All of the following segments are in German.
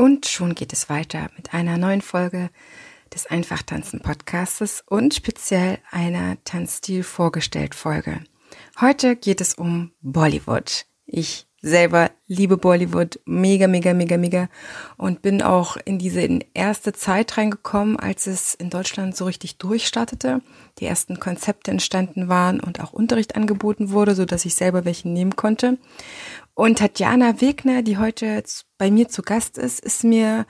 Und schon geht es weiter mit einer neuen Folge des Einfachtanzen Podcastes und speziell einer Tanzstil vorgestellt Folge. Heute geht es um Bollywood. Ich selber liebe Bollywood mega, mega, mega, mega und bin auch in diese erste Zeit reingekommen, als es in Deutschland so richtig durchstartete, die ersten Konzepte entstanden waren und auch Unterricht angeboten wurde, so dass ich selber welchen nehmen konnte. Und Tatjana Wegner, die heute bei mir zu Gast ist, ist mir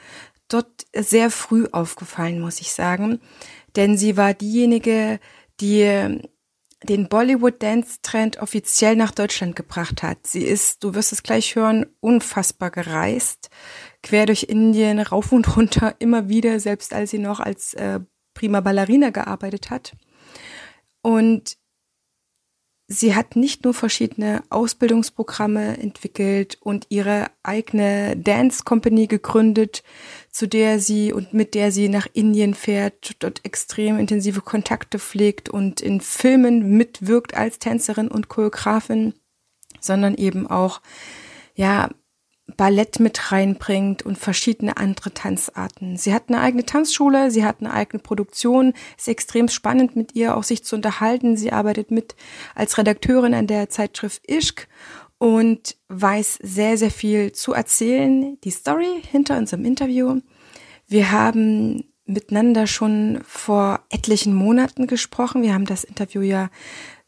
dort sehr früh aufgefallen, muss ich sagen, denn sie war diejenige, die den Bollywood-Dance-Trend offiziell nach Deutschland gebracht hat. Sie ist, du wirst es gleich hören, unfassbar gereist, quer durch Indien, rauf und runter, immer wieder, selbst als sie noch als äh, prima Ballerina gearbeitet hat. Und sie hat nicht nur verschiedene Ausbildungsprogramme entwickelt und ihre eigene Dance Company gegründet, zu der sie und mit der sie nach Indien fährt, dort extrem intensive Kontakte pflegt und in Filmen mitwirkt als Tänzerin und Choreografin, sondern eben auch ja Ballett mit reinbringt und verschiedene andere Tanzarten. Sie hat eine eigene Tanzschule, sie hat eine eigene Produktion, ist extrem spannend mit ihr auch sich zu unterhalten. Sie arbeitet mit als Redakteurin an der Zeitschrift Ischk und weiß sehr, sehr viel zu erzählen. Die Story hinter unserem Interview. Wir haben miteinander schon vor etlichen Monaten gesprochen. Wir haben das Interview ja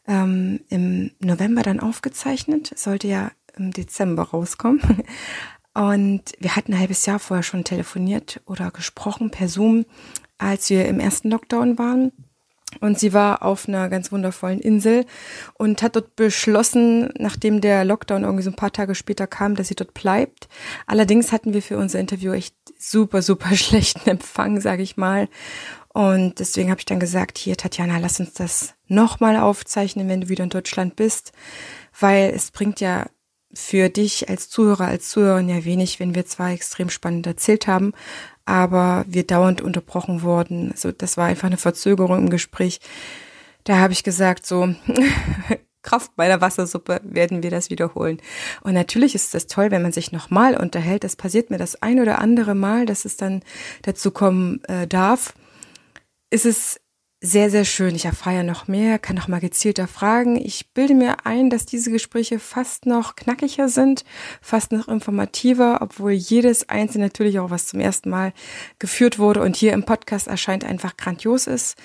ähm, im November dann aufgezeichnet. Es sollte ja im Dezember rauskommen. Und wir hatten ein halbes Jahr vorher schon telefoniert oder gesprochen per Zoom, als wir im ersten Lockdown waren. Und sie war auf einer ganz wundervollen Insel und hat dort beschlossen, nachdem der Lockdown irgendwie so ein paar Tage später kam, dass sie dort bleibt. Allerdings hatten wir für unser Interview echt super, super schlechten Empfang, sage ich mal. Und deswegen habe ich dann gesagt, hier, Tatjana, lass uns das nochmal aufzeichnen, wenn du wieder in Deutschland bist, weil es bringt ja für dich als Zuhörer, als Zuhörerin ja wenig, wenn wir zwar extrem spannend erzählt haben, aber wir dauernd unterbrochen wurden. Also das war einfach eine Verzögerung im Gespräch. Da habe ich gesagt, so Kraft bei der Wassersuppe werden wir das wiederholen. Und natürlich ist das toll, wenn man sich nochmal unterhält. Das passiert mir das ein oder andere Mal, dass es dann dazu kommen äh, darf. Ist es sehr, sehr schön. Ich erfahre ja noch mehr, kann noch mal gezielter fragen. Ich bilde mir ein, dass diese Gespräche fast noch knackiger sind, fast noch informativer, obwohl jedes einzelne natürlich auch was zum ersten Mal geführt wurde und hier im Podcast erscheint einfach grandios ist.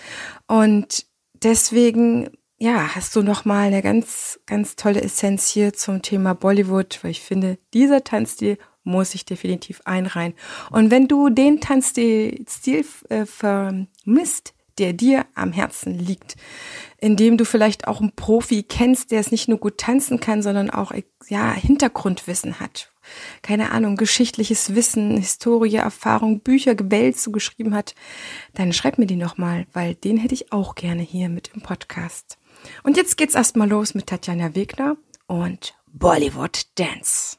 Und deswegen, ja, hast du noch mal eine ganz, ganz tolle Essenz hier zum Thema Bollywood, weil ich finde, dieser Tanzstil muss ich definitiv einreihen. Und wenn du den Tanzstil äh, vermisst, der dir am Herzen liegt, indem du vielleicht auch einen Profi kennst, der es nicht nur gut tanzen kann, sondern auch ja Hintergrundwissen hat. Keine Ahnung, geschichtliches Wissen, Historie, Erfahrung, Bücher gewälzt so geschrieben hat, dann schreib mir die nochmal, weil den hätte ich auch gerne hier mit im Podcast. Und jetzt geht's erstmal los mit Tatjana Wegner und Bollywood Dance.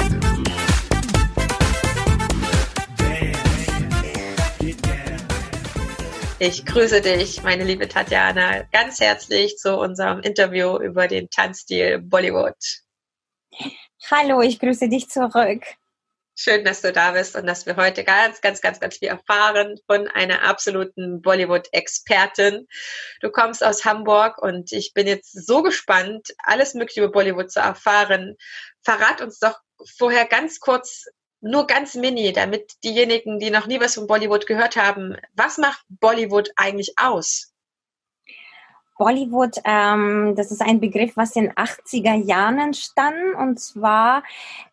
Ich grüße dich, meine liebe Tatjana, ganz herzlich zu unserem Interview über den Tanzstil Bollywood. Hallo, ich grüße dich zurück. Schön, dass du da bist und dass wir heute ganz, ganz, ganz, ganz viel erfahren von einer absoluten Bollywood-Expertin. Du kommst aus Hamburg und ich bin jetzt so gespannt, alles Mögliche über Bollywood zu erfahren. Verrat uns doch vorher ganz kurz, nur ganz mini, damit diejenigen, die noch nie was von Bollywood gehört haben, was macht Bollywood eigentlich aus? Bollywood, ähm, das ist ein Begriff, was in 80er Jahren entstanden. Und zwar,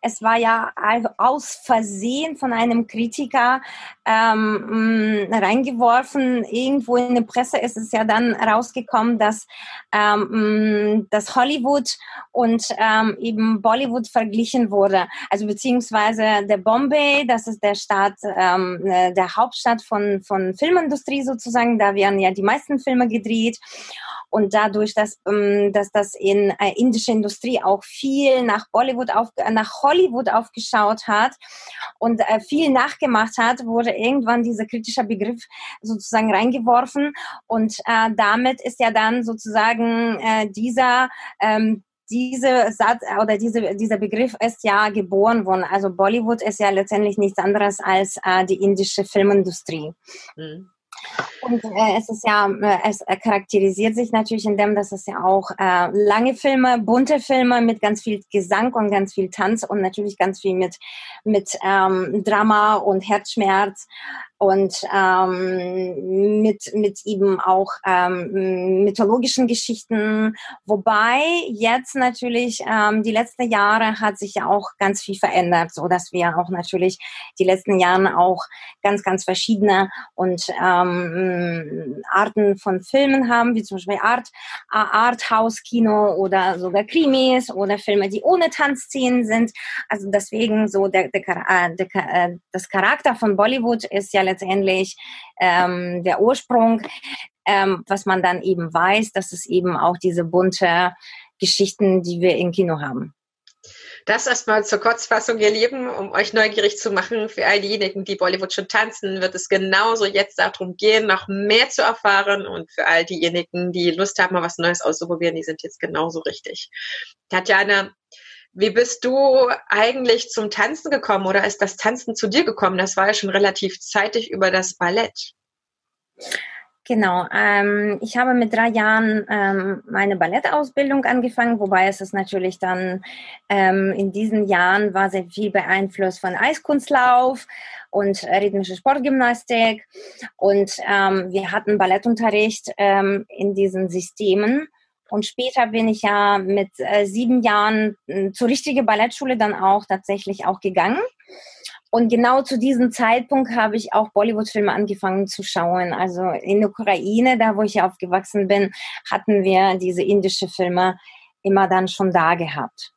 es war ja aus Versehen von einem Kritiker ähm, reingeworfen. Irgendwo in der Presse ist es ja dann rausgekommen, dass, ähm, dass Hollywood und ähm, eben Bollywood verglichen wurde. Also beziehungsweise der Bombay, das ist der Staat, ähm, der Hauptstadt von, von Filmindustrie sozusagen. Da werden ja die meisten Filme gedreht. Und dadurch, dass, ähm, dass das in äh, indische Industrie auch viel nach Bollywood auf, nach Hollywood aufgeschaut hat und äh, viel nachgemacht hat, wurde irgendwann dieser kritische Begriff sozusagen reingeworfen. Und äh, damit ist ja dann sozusagen äh, dieser ähm, diese Satz oder diese, dieser Begriff ist ja geboren worden. Also Bollywood ist ja letztendlich nichts anderes als äh, die indische Filmindustrie. Mhm. Und äh, es ist ja, äh, es charakterisiert sich natürlich in dem, dass es ja auch äh, lange Filme, bunte Filme mit ganz viel Gesang und ganz viel Tanz und natürlich ganz viel mit, mit ähm, Drama und Herzschmerz und ähm, mit, mit eben auch ähm, mythologischen Geschichten. Wobei jetzt natürlich ähm, die letzten Jahre hat sich ja auch ganz viel verändert, so dass wir auch natürlich die letzten Jahre auch ganz, ganz verschiedene und ähm, Arten von Filmen haben, wie zum Beispiel Art, Arthouse-Kino oder sogar Krimis oder Filme, die ohne Tanzszenen sind. Also deswegen so der, der, äh, der, der, äh, das Charakter von Bollywood ist ja letztendlich ähm, der Ursprung, ähm, was man dann eben weiß, dass es eben auch diese bunte Geschichten, die wir im Kino haben. Das erstmal zur Kurzfassung, ihr Lieben, um euch neugierig zu machen. Für all diejenigen, die Bollywood schon tanzen, wird es genauso jetzt darum gehen, noch mehr zu erfahren. Und für all diejenigen, die Lust haben, mal was Neues auszuprobieren, die sind jetzt genauso richtig. Tatjana, wie bist du eigentlich zum Tanzen gekommen oder ist das Tanzen zu dir gekommen? Das war ja schon relativ zeitig über das Ballett. Genau, ähm, ich habe mit drei Jahren ähm, meine Ballettausbildung angefangen, wobei es ist natürlich dann ähm, in diesen Jahren war sehr viel beeinflusst von Eiskunstlauf und rhythmische Sportgymnastik und ähm, wir hatten Ballettunterricht ähm, in diesen Systemen und später bin ich ja mit äh, sieben Jahren äh, zur richtigen Ballettschule dann auch tatsächlich auch gegangen. Und genau zu diesem Zeitpunkt habe ich auch Bollywood-Filme angefangen zu schauen. Also in der Ukraine, da wo ich aufgewachsen bin, hatten wir diese indische Filme immer dann schon da gehabt.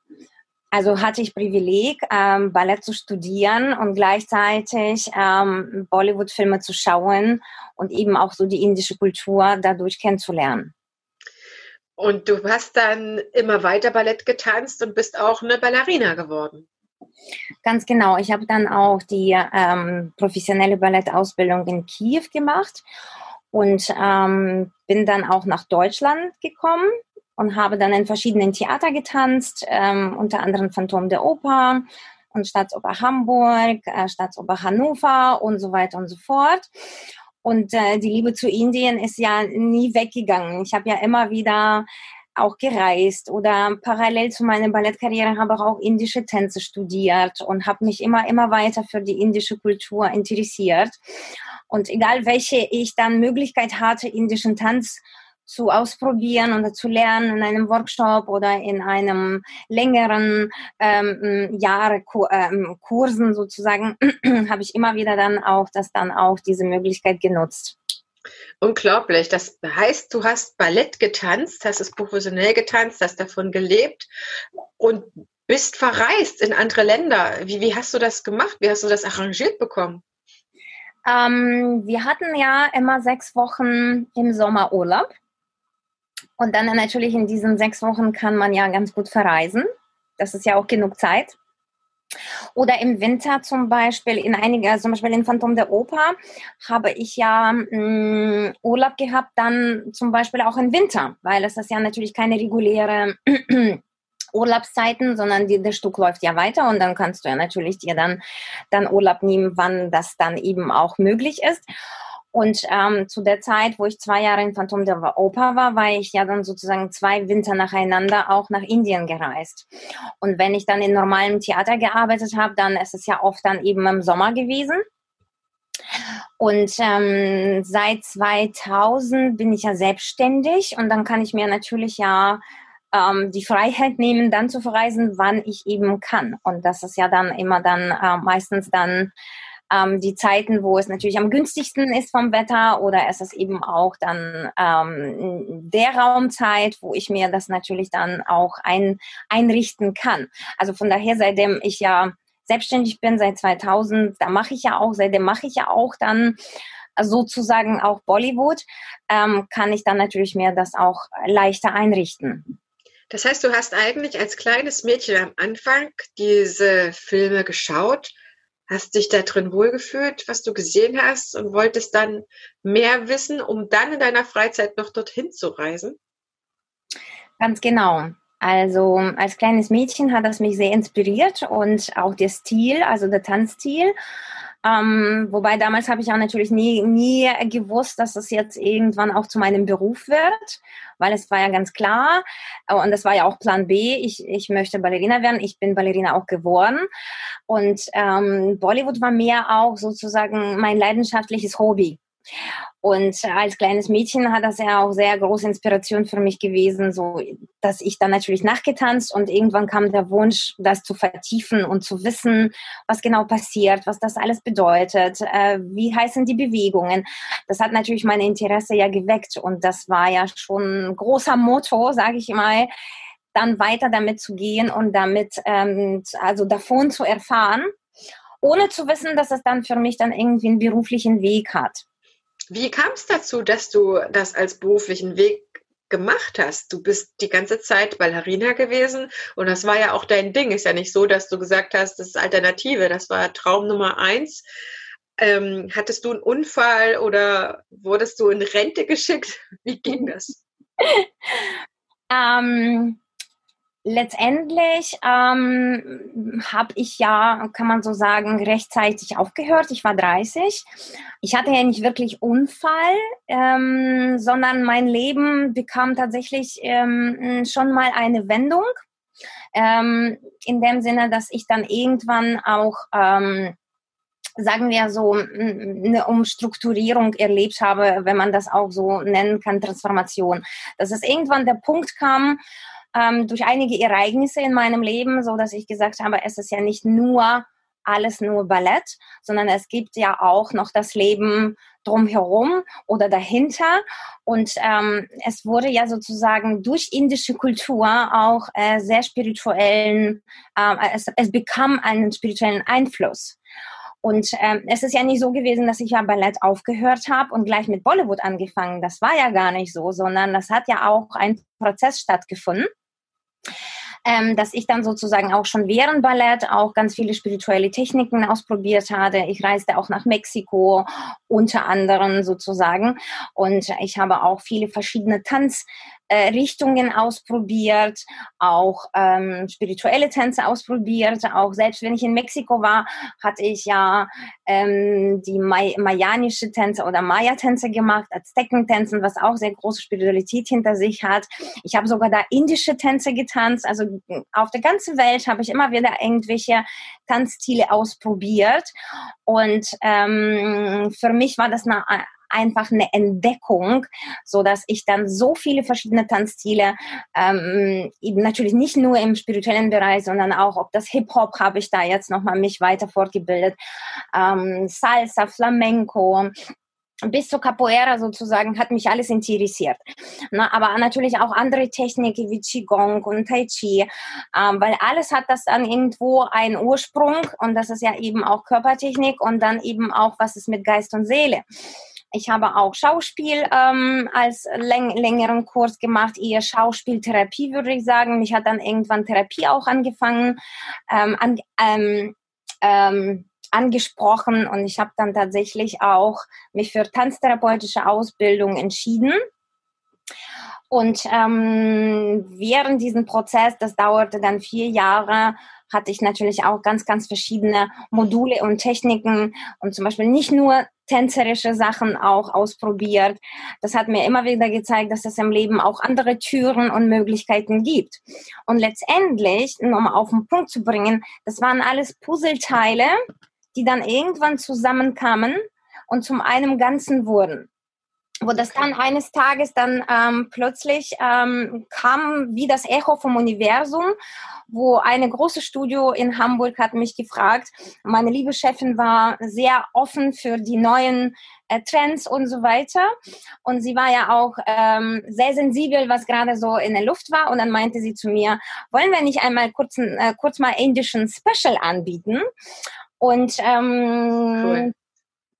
Also hatte ich Privileg, ähm, Ballett zu studieren und gleichzeitig ähm, Bollywood-Filme zu schauen und eben auch so die indische Kultur dadurch kennenzulernen. Und du hast dann immer weiter Ballett getanzt und bist auch eine Ballerina geworden. Ganz genau. Ich habe dann auch die ähm, professionelle Ballettausbildung in Kiew gemacht und ähm, bin dann auch nach Deutschland gekommen und habe dann in verschiedenen Theater getanzt, ähm, unter anderem Phantom der Oper und Staatsoper Hamburg, äh, Staatsoper Hannover und so weiter und so fort. Und äh, die Liebe zu Indien ist ja nie weggegangen. Ich habe ja immer wieder auch gereist oder parallel zu meiner Ballettkarriere habe ich auch indische Tänze studiert und habe mich immer, immer weiter für die indische Kultur interessiert. Und egal welche ich dann Möglichkeit hatte, indischen Tanz zu ausprobieren oder zu lernen in einem Workshop oder in einem längeren ähm, Jahre ähm, Kursen sozusagen, habe ich immer wieder dann auch das dann auch diese Möglichkeit genutzt. Unglaublich. Das heißt, du hast Ballett getanzt, hast es professionell getanzt, hast davon gelebt und bist verreist in andere Länder. Wie, wie hast du das gemacht? Wie hast du das arrangiert bekommen? Ähm, wir hatten ja immer sechs Wochen im Sommer Urlaub. Und dann natürlich in diesen sechs Wochen kann man ja ganz gut verreisen. Das ist ja auch genug Zeit. Oder im Winter zum Beispiel, in einiger, zum Beispiel in Phantom der Oper, habe ich ja mh, mm, Urlaub gehabt, dann zum Beispiel auch im Winter, weil es ist ja natürlich keine reguläre Urlaubszeiten, sondern die, das Stück läuft ja weiter und dann kannst du ja natürlich dir dann, dann Urlaub nehmen, wann das dann eben auch möglich ist. Und ähm, zu der Zeit, wo ich zwei Jahre in Phantom der Oper war, war ich ja dann sozusagen zwei Winter nacheinander auch nach Indien gereist. Und wenn ich dann in normalem Theater gearbeitet habe, dann ist es ja oft dann eben im Sommer gewesen. Und ähm, seit 2000 bin ich ja selbstständig und dann kann ich mir natürlich ja ähm, die Freiheit nehmen, dann zu verreisen, wann ich eben kann. Und das ist ja dann immer dann äh, meistens dann ähm, die Zeiten, wo es natürlich am günstigsten ist vom Wetter oder es ist eben auch dann ähm, der Raumzeit, wo ich mir das natürlich dann auch ein, einrichten kann. Also von daher, seitdem ich ja selbstständig bin seit 2000, da mache ich ja auch, seitdem mache ich ja auch dann sozusagen auch Bollywood, ähm, kann ich dann natürlich mir das auch leichter einrichten. Das heißt, du hast eigentlich als kleines Mädchen am Anfang diese Filme geschaut, hast dich da drin wohlgefühlt, was du gesehen hast und wolltest dann mehr wissen, um dann in deiner Freizeit noch dorthin zu reisen? Ganz genau. Also als kleines Mädchen hat das mich sehr inspiriert und auch der Stil, also der Tanzstil. Ähm, wobei damals habe ich auch natürlich nie, nie gewusst, dass das jetzt irgendwann auch zu meinem Beruf wird, weil es war ja ganz klar und das war ja auch Plan B. Ich, ich möchte Ballerina werden. Ich bin Ballerina auch geworden und ähm, Bollywood war mehr auch sozusagen mein leidenschaftliches Hobby. Und als kleines Mädchen hat das ja auch sehr große Inspiration für mich gewesen, so dass ich dann natürlich nachgetanzt und irgendwann kam der Wunsch, das zu vertiefen und zu wissen, was genau passiert, was das alles bedeutet, äh, wie heißen die Bewegungen. Das hat natürlich mein Interesse ja geweckt und das war ja schon ein großer Motto, sage ich mal, dann weiter damit zu gehen und damit ähm, also davon zu erfahren, ohne zu wissen, dass es dann für mich dann irgendwie einen beruflichen Weg hat. Wie kam es dazu, dass du das als beruflichen Weg gemacht hast? Du bist die ganze Zeit Ballerina gewesen und das war ja auch dein Ding. Ist ja nicht so, dass du gesagt hast, das ist Alternative. Das war Traum Nummer eins. Ähm, hattest du einen Unfall oder wurdest du in Rente geschickt? Wie ging das? ähm, Letztendlich ähm, habe ich ja, kann man so sagen, rechtzeitig aufgehört. Ich war 30. Ich hatte ja nicht wirklich Unfall, ähm, sondern mein Leben bekam tatsächlich ähm, schon mal eine Wendung. Ähm, in dem Sinne, dass ich dann irgendwann auch ähm, sagen wir so, eine Umstrukturierung erlebt habe, wenn man das auch so nennen kann, Transformation. Dass es irgendwann der Punkt kam, ähm, durch einige Ereignisse in meinem Leben, so dass ich gesagt habe, es ist ja nicht nur alles nur Ballett, sondern es gibt ja auch noch das Leben drumherum oder dahinter. Und ähm, es wurde ja sozusagen durch indische Kultur auch äh, sehr spirituellen, äh, es, es bekam einen spirituellen Einfluss. Und ähm, es ist ja nicht so gewesen, dass ich ja Ballett aufgehört habe und gleich mit Bollywood angefangen. Das war ja gar nicht so, sondern das hat ja auch ein Prozess stattgefunden ähm, dass ich dann sozusagen auch schon während Ballett auch ganz viele spirituelle Techniken ausprobiert hatte. Ich reiste auch nach Mexiko unter anderem sozusagen und ich habe auch viele verschiedene Tanz äh, Richtungen ausprobiert, auch ähm, spirituelle Tänze ausprobiert. Auch selbst wenn ich in Mexiko war, hatte ich ja ähm, die May mayanische Tänze oder Maya-Tänze gemacht, Aztekentänzen, was auch sehr große Spiritualität hinter sich hat. Ich habe sogar da indische Tänze getanzt. Also auf der ganzen Welt habe ich immer wieder irgendwelche Tanzstile ausprobiert. Und ähm, für mich war das eine einfach eine Entdeckung, so dass ich dann so viele verschiedene Tanzstile, ähm, natürlich nicht nur im spirituellen Bereich, sondern auch, ob das Hip Hop habe ich da jetzt nochmal mich weiter fortgebildet, ähm, Salsa, Flamenco, bis zur Capoeira sozusagen hat mich alles interessiert. Na, aber natürlich auch andere Techniken wie Qigong und Tai Chi, ähm, weil alles hat das dann irgendwo einen Ursprung und das ist ja eben auch Körpertechnik und dann eben auch, was ist mit Geist und Seele. Ich habe auch Schauspiel ähm, als läng längeren Kurs gemacht, eher Schauspieltherapie würde ich sagen. Mich hat dann irgendwann Therapie auch angefangen, ähm, an, ähm, ähm, angesprochen und ich habe dann tatsächlich auch mich für tanztherapeutische Ausbildung entschieden. Und ähm, während diesem Prozess, das dauerte dann vier Jahre, hatte ich natürlich auch ganz, ganz verschiedene Module und Techniken und zum Beispiel nicht nur tänzerische Sachen auch ausprobiert. Das hat mir immer wieder gezeigt, dass es im Leben auch andere Türen und Möglichkeiten gibt. Und letztendlich, um auf den Punkt zu bringen, das waren alles Puzzleteile, die dann irgendwann zusammenkamen und zum einem Ganzen wurden wo das dann eines Tages dann ähm, plötzlich ähm, kam wie das Echo vom Universum, wo eine große Studio in Hamburg hat mich gefragt. Meine liebe Chefin war sehr offen für die neuen äh, Trends und so weiter. Und sie war ja auch ähm, sehr sensibel, was gerade so in der Luft war. Und dann meinte sie zu mir, wollen wir nicht einmal kurz, äh, kurz mal indischen Special anbieten? Und ähm, cool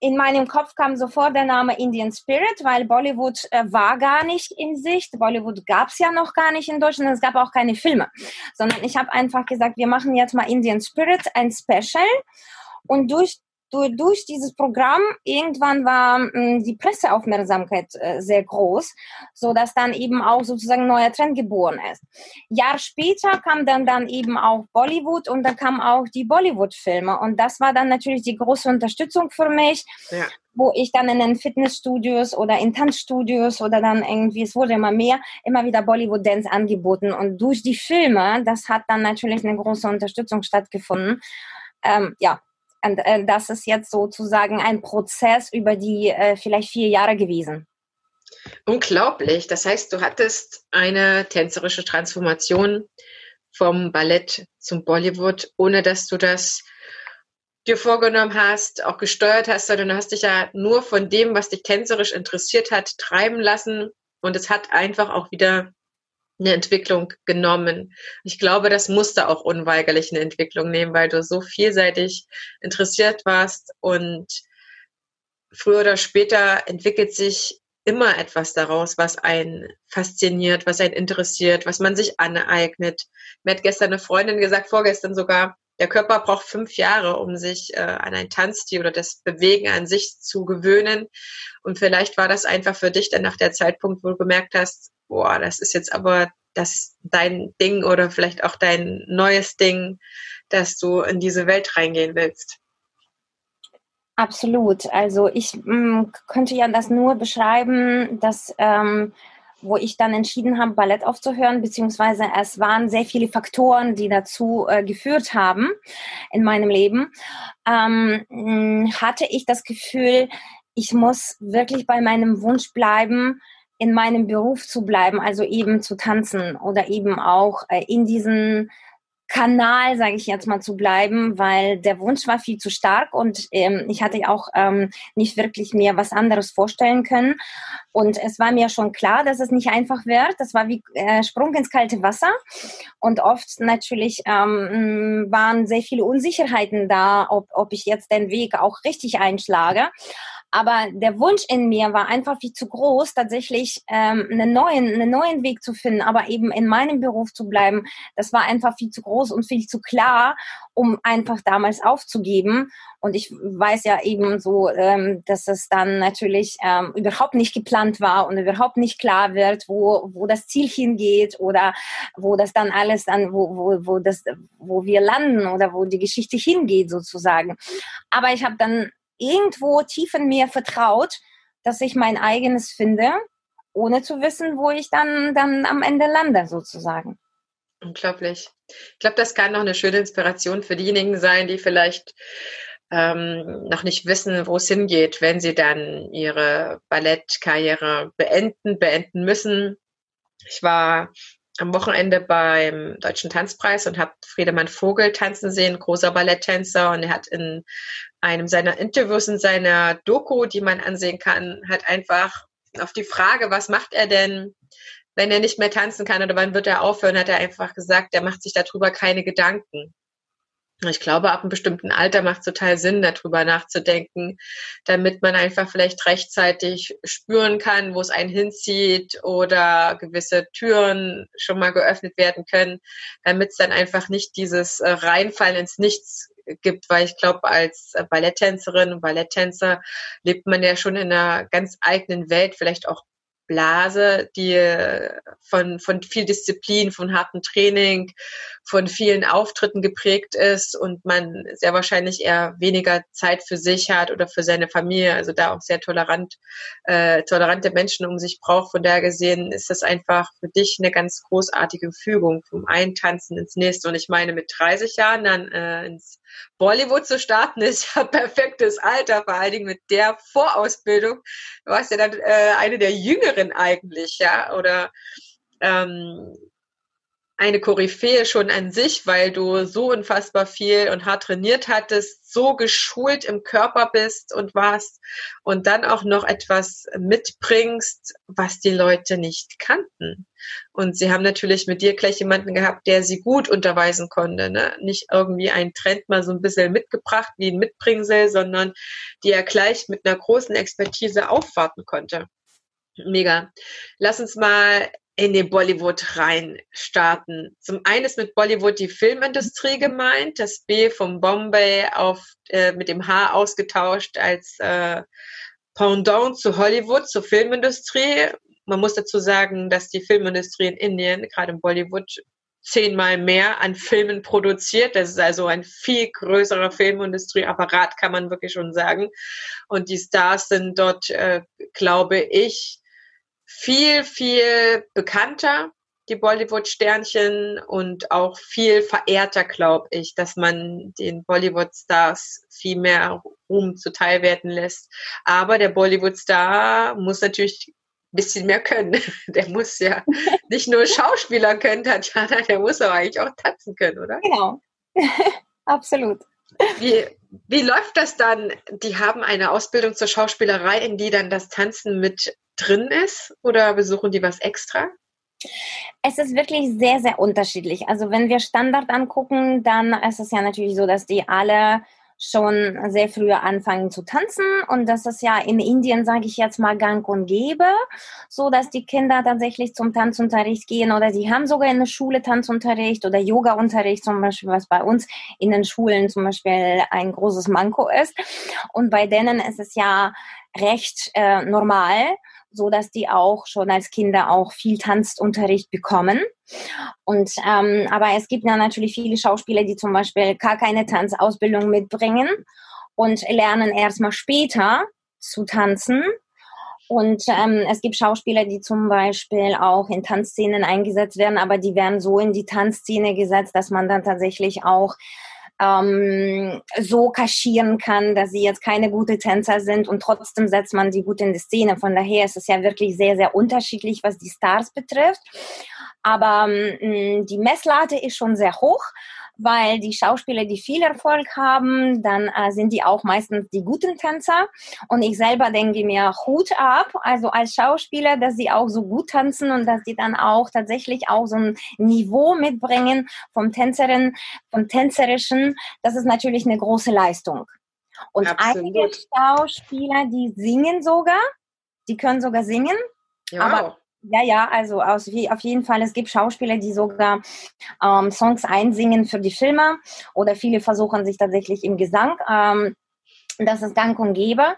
in meinem Kopf kam sofort der Name Indian Spirit, weil Bollywood äh, war gar nicht in Sicht. Bollywood gab es ja noch gar nicht in Deutschland. Es gab auch keine Filme, sondern ich habe einfach gesagt, wir machen jetzt mal Indian Spirit, ein Special. Und durch durch, durch dieses Programm irgendwann war mh, hm, die Presseaufmerksamkeit äh, sehr groß, so dass dann eben auch sozusagen neuer Trend geboren ist. Jahr später kam dann dann eben auch Bollywood und dann kamen auch die Bollywood-Filme und das war dann natürlich die große Unterstützung für mich. Ja. wo ich dann in den Fitnessstudios oder in Tanzstudios oder dann irgendwie, es wurde immer mehr, immer wieder Bollywood Dance angeboten und durch die Filme, das hat dann natürlich eine große Unterstützung stattgefunden. Ähm, ja, und äh, das ist jetzt sozusagen ein Prozess über die äh, vielleicht vier Jahre gewesen. Unglaublich. Das heißt, du hattest eine tänzerische Transformation vom Ballett zum Bollywood, ohne dass du das dir vorgenommen hast, auch gesteuert hast, sondern du hast dich ja nur von dem, was dich tänzerisch interessiert hat, treiben lassen. Und es hat einfach auch wieder eine Entwicklung genommen. Ich glaube, das musste auch unweigerlich eine Entwicklung nehmen, weil du so vielseitig interessiert warst und früher oder später entwickelt sich immer etwas daraus, was einen fasziniert, was einen interessiert, was man sich aneignet. Mir hat gestern eine Freundin gesagt, vorgestern sogar, der Körper braucht fünf Jahre, um sich äh, an ein Tanzstil oder das Bewegen an sich zu gewöhnen. Und vielleicht war das einfach für dich dann nach der Zeitpunkt, wo du gemerkt hast, boah, das ist jetzt aber das dein Ding oder vielleicht auch dein neues Ding, dass du in diese Welt reingehen willst. Absolut. Also ich mh, mm, könnte ja das nur beschreiben, dass ähm, wo ich dann entschieden habe, Ballett aufzuhören, beziehungsweise es waren sehr viele Faktoren, die dazu äh, geführt haben in meinem Leben, ähm, mm, hatte ich das Gefühl, ich muss wirklich bei meinem Wunsch bleiben, in meinem Beruf zu bleiben, also eben zu tanzen oder eben auch äh, in diesen Kanal, sage ich jetzt mal, zu bleiben, weil der Wunsch war viel zu stark und ähm, ich hatte auch ähm, nicht wirklich mehr was anderes vorstellen können. Und es war mir schon klar, dass es nicht einfach wird. Das war wie äh, Sprung ins kalte Wasser. Und oft natürlich ähm, waren sehr viele Unsicherheiten da, ob, ob ich jetzt den Weg auch richtig einschlage. Aber der Wunsch in mir war einfach viel zu groß, tatsächlich ähm, einen, neuen, einen neuen Weg zu finden, aber eben in meinem Beruf zu bleiben. Das war einfach viel zu groß und viel zu klar, um einfach damals aufzugeben. Und ich weiß ja eben so, ähm, dass es dann natürlich ähm, überhaupt nicht geplant war und überhaupt nicht klar wird, wo, wo das Ziel hingeht oder wo das dann alles dann, wo, wo, wo, das, wo wir landen oder wo die Geschichte hingeht sozusagen. Aber ich habe dann irgendwo tief in mir vertraut, dass ich mein eigenes finde, ohne zu wissen, wo ich dann, dann am Ende lande, sozusagen. Unglaublich. Ich glaube, das kann noch eine schöne Inspiration für diejenigen sein, die vielleicht ähm, noch nicht wissen, wo es hingeht, wenn sie dann ihre Ballettkarriere beenden, beenden müssen. Ich war am Wochenende beim Deutschen Tanzpreis und habe Friedemann Vogel tanzen sehen, großer Balletttänzer. Und er hat in einem seiner Interviews, in seiner Doku, die man ansehen kann, hat einfach auf die Frage, was macht er denn, wenn er nicht mehr tanzen kann oder wann wird er aufhören, hat er einfach gesagt, er macht sich darüber keine Gedanken. Ich glaube, ab einem bestimmten Alter macht es total Sinn, darüber nachzudenken, damit man einfach vielleicht rechtzeitig spüren kann, wo es einen hinzieht oder gewisse Türen schon mal geöffnet werden können, damit es dann einfach nicht dieses äh, Reinfallen ins Nichts gibt, weil ich glaube, als Balletttänzerin und Balletttänzer lebt man ja schon in einer ganz eigenen Welt, vielleicht auch Blase, die von, von viel Disziplin, von hartem Training, von vielen Auftritten geprägt ist und man sehr wahrscheinlich eher weniger Zeit für sich hat oder für seine Familie, also da auch sehr tolerant, äh, tolerante Menschen um sich braucht. Von daher gesehen ist das einfach für dich eine ganz großartige Fügung vom Eintanzen ins nächste. Und ich meine, mit 30 Jahren dann äh, ins Bollywood zu starten, ist ja perfektes Alter, vor allen Dingen mit der Vorausbildung. Du warst ja dann äh, eine der Jüngeren eigentlich, ja, oder ähm, eine Koryphäe schon an sich, weil du so unfassbar viel und hart trainiert hattest, so geschult im Körper bist und warst und dann auch noch etwas mitbringst, was die Leute nicht kannten. Und sie haben natürlich mit dir gleich jemanden gehabt, der sie gut unterweisen konnte. Ne? Nicht irgendwie einen Trend mal so ein bisschen mitgebracht wie ein Mitbringsel, sondern die er gleich mit einer großen Expertise aufwarten konnte. Mega. Lass uns mal in den Bollywood rein starten. Zum einen ist mit Bollywood die Filmindustrie gemeint, das B vom Bombay auf äh, mit dem H ausgetauscht als äh, Pendant zu Hollywood, zur Filmindustrie. Man muss dazu sagen, dass die Filmindustrie in Indien, gerade in Bollywood, zehnmal mehr an Filmen produziert. Das ist also ein viel größerer Filmindustrieapparat, kann man wirklich schon sagen. Und die Stars sind dort, äh, glaube ich, viel, viel bekannter, die Bollywood-Sternchen, und auch viel verehrter, glaube ich, dass man den Bollywood-Stars viel mehr Ruhm zuteil werden lässt. Aber der Bollywood-Star muss natürlich ein bisschen mehr können. Der muss ja nicht nur Schauspieler können, Tatjana, der muss aber eigentlich auch tanzen können, oder? Genau, absolut. Wie, wie läuft das dann? Die haben eine Ausbildung zur Schauspielerei, in die dann das Tanzen mit drin ist oder besuchen die was extra? Es ist wirklich sehr, sehr unterschiedlich. Also wenn wir Standard angucken, dann ist es ja natürlich so, dass die alle schon sehr früh anfangen zu tanzen und das ist ja in Indien, sage ich jetzt mal, gang und gäbe, so dass die Kinder tatsächlich zum Tanzunterricht gehen oder die haben sogar in der Schule Tanzunterricht oder Yoga-Unterricht zum Beispiel, was bei uns in den Schulen zum Beispiel ein großes Manko ist und bei denen ist es ja recht äh, normal, so dass die auch schon als Kinder auch viel Tanzunterricht bekommen. Und ähm, aber es gibt ja natürlich viele Schauspieler, die zum Beispiel gar keine Tanzausbildung mitbringen und lernen erstmal später zu tanzen. Und ähm, es gibt Schauspieler, die zum Beispiel auch in Tanzszenen eingesetzt werden, aber die werden so in die Tanzszene gesetzt, dass man dann tatsächlich auch ähm, so kaschieren kann, dass sie jetzt keine gute Tänzer sind und trotzdem setzt man sie gut in die Szene. Von daher ist es ja wirklich sehr, sehr unterschiedlich, was die Stars betrifft. Aber ähm, die Messlatte ist schon sehr hoch weil die Schauspieler, die viel Erfolg haben, dann äh, sind die auch meistens die guten Tänzer. Und ich selber denke mir Hut ab, also als Schauspieler, dass sie auch so gut tanzen und dass sie dann auch tatsächlich auch so ein Niveau mitbringen vom Tänzerin, vom Tänzerischen. Das ist natürlich eine große Leistung. Und Absolut. einige Schauspieler, die singen sogar, die können sogar singen, wow. aber ja, ja, also aus, auf jeden Fall. Es gibt Schauspieler, die sogar ähm, Songs einsingen für die Filme oder viele versuchen sich tatsächlich im Gesang. Ähm, das ist gang und gäbe.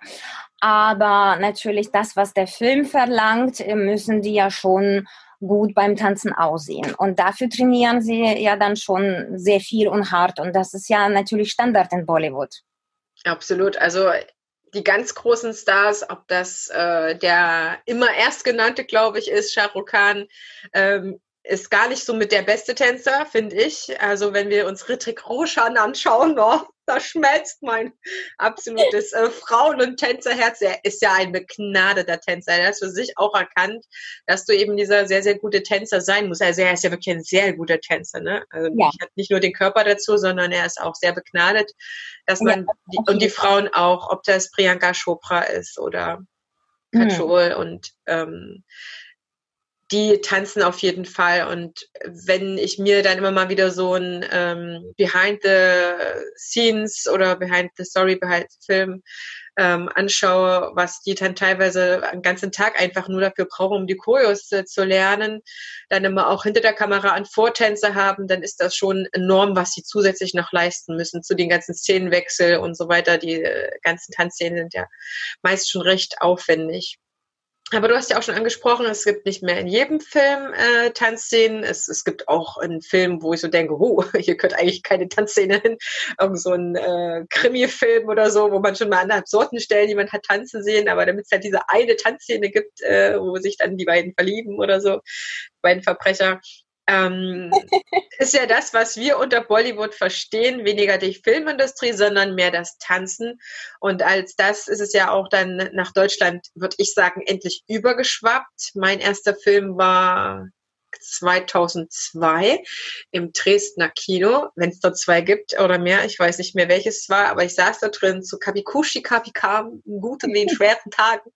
Aber natürlich das, was der Film verlangt, müssen die ja schon gut beim Tanzen aussehen. Und dafür trainieren sie ja dann schon sehr viel und hart. Und das ist ja natürlich Standard in Bollywood. Absolut. Also die ganz großen Stars, ob das äh, der immer erstgenannte, glaube ich, ist, Shah Rukh Khan, ähm, ist gar nicht so mit der beste Tänzer, finde ich. Also wenn wir uns Ritik Roshan anschauen, oh, da schmelzt mein absolutes äh, Frauen- und Tänzerherz. Er ist ja ein begnadeter Tänzer. Er hat für sich auch erkannt, dass du eben dieser sehr, sehr gute Tänzer sein musst. Also er ist ja wirklich ein sehr guter Tänzer. Ne? Also ja. Er hat nicht nur den Körper dazu, sondern er ist auch sehr begnadet, dass man, ja, die, und die Frauen auch, ob das Priyanka Chopra ist oder Kajol mhm. und ähm, die tanzen auf jeden Fall. Und wenn ich mir dann immer mal wieder so ein ähm, Behind the Scenes oder Behind the Story, Behind the Film ähm, anschaue, was die dann teilweise einen ganzen Tag einfach nur dafür brauchen, um die Choreos äh, zu lernen, dann immer auch hinter der Kamera einen Vortänzer haben, dann ist das schon enorm, was sie zusätzlich noch leisten müssen zu den ganzen Szenenwechsel und so weiter. Die äh, ganzen Tanzszenen sind ja meist schon recht aufwendig. Aber du hast ja auch schon angesprochen, es gibt nicht mehr in jedem Film äh, Tanzszenen. Es, es gibt auch einen Film, wo ich so denke, oh, hier gehört eigentlich keine Tanzszene hin. Irgend so ein äh, Krimi-Film oder so, wo man schon mal an absurden Stellen jemand hat tanzen sehen, aber damit es halt diese eine Tanzszene gibt, äh, wo sich dann die beiden verlieben oder so, beiden Verbrecher, ähm, ist ja das, was wir unter Bollywood verstehen, weniger die Filmindustrie, sondern mehr das Tanzen. Und als das ist es ja auch dann nach Deutschland, würde ich sagen, endlich übergeschwappt. Mein erster Film war 2002 im Dresdner Kino, wenn es dort zwei gibt oder mehr, ich weiß nicht mehr welches es war, aber ich saß da drin zu Kapikushi Kapikam, guten wie in schweren Tagen.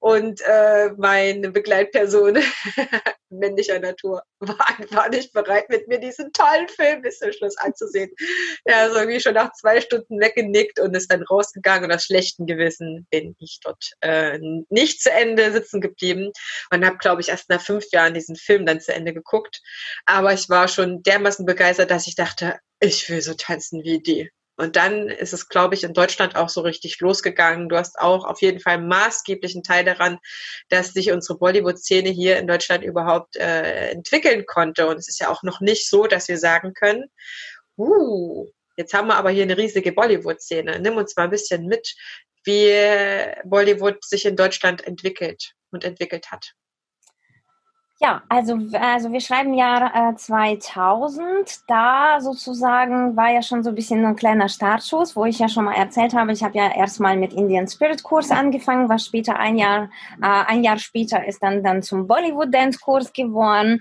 Und äh, meine Begleitperson männlicher Natur war einfach nicht bereit, mit mir diesen tollen Film bis zum Schluss anzusehen. Er ist irgendwie schon nach zwei Stunden weggenickt und ist dann rausgegangen. Und aus schlechtem Gewissen bin ich dort äh, nicht zu Ende sitzen geblieben. Und habe, glaube ich, erst nach fünf Jahren diesen Film dann zu Ende geguckt. Aber ich war schon dermaßen begeistert, dass ich dachte, ich will so tanzen wie die. Und dann ist es, glaube ich, in Deutschland auch so richtig losgegangen. Du hast auch auf jeden Fall maßgeblichen Teil daran, dass sich unsere Bollywood-Szene hier in Deutschland überhaupt äh, entwickeln konnte. Und es ist ja auch noch nicht so, dass wir sagen können, uh, jetzt haben wir aber hier eine riesige Bollywood-Szene. Nimm uns mal ein bisschen mit, wie Bollywood sich in Deutschland entwickelt und entwickelt hat. Ja, also, also wir schreiben Jahr äh, 2000. Da sozusagen war ja schon so ein bisschen ein kleiner Startschuss, wo ich ja schon mal erzählt habe, ich habe ja erstmal mit Indian Spirit Kurs angefangen, was später ein Jahr, äh, ein Jahr später ist dann, dann zum Bollywood Dance Kurs geworden.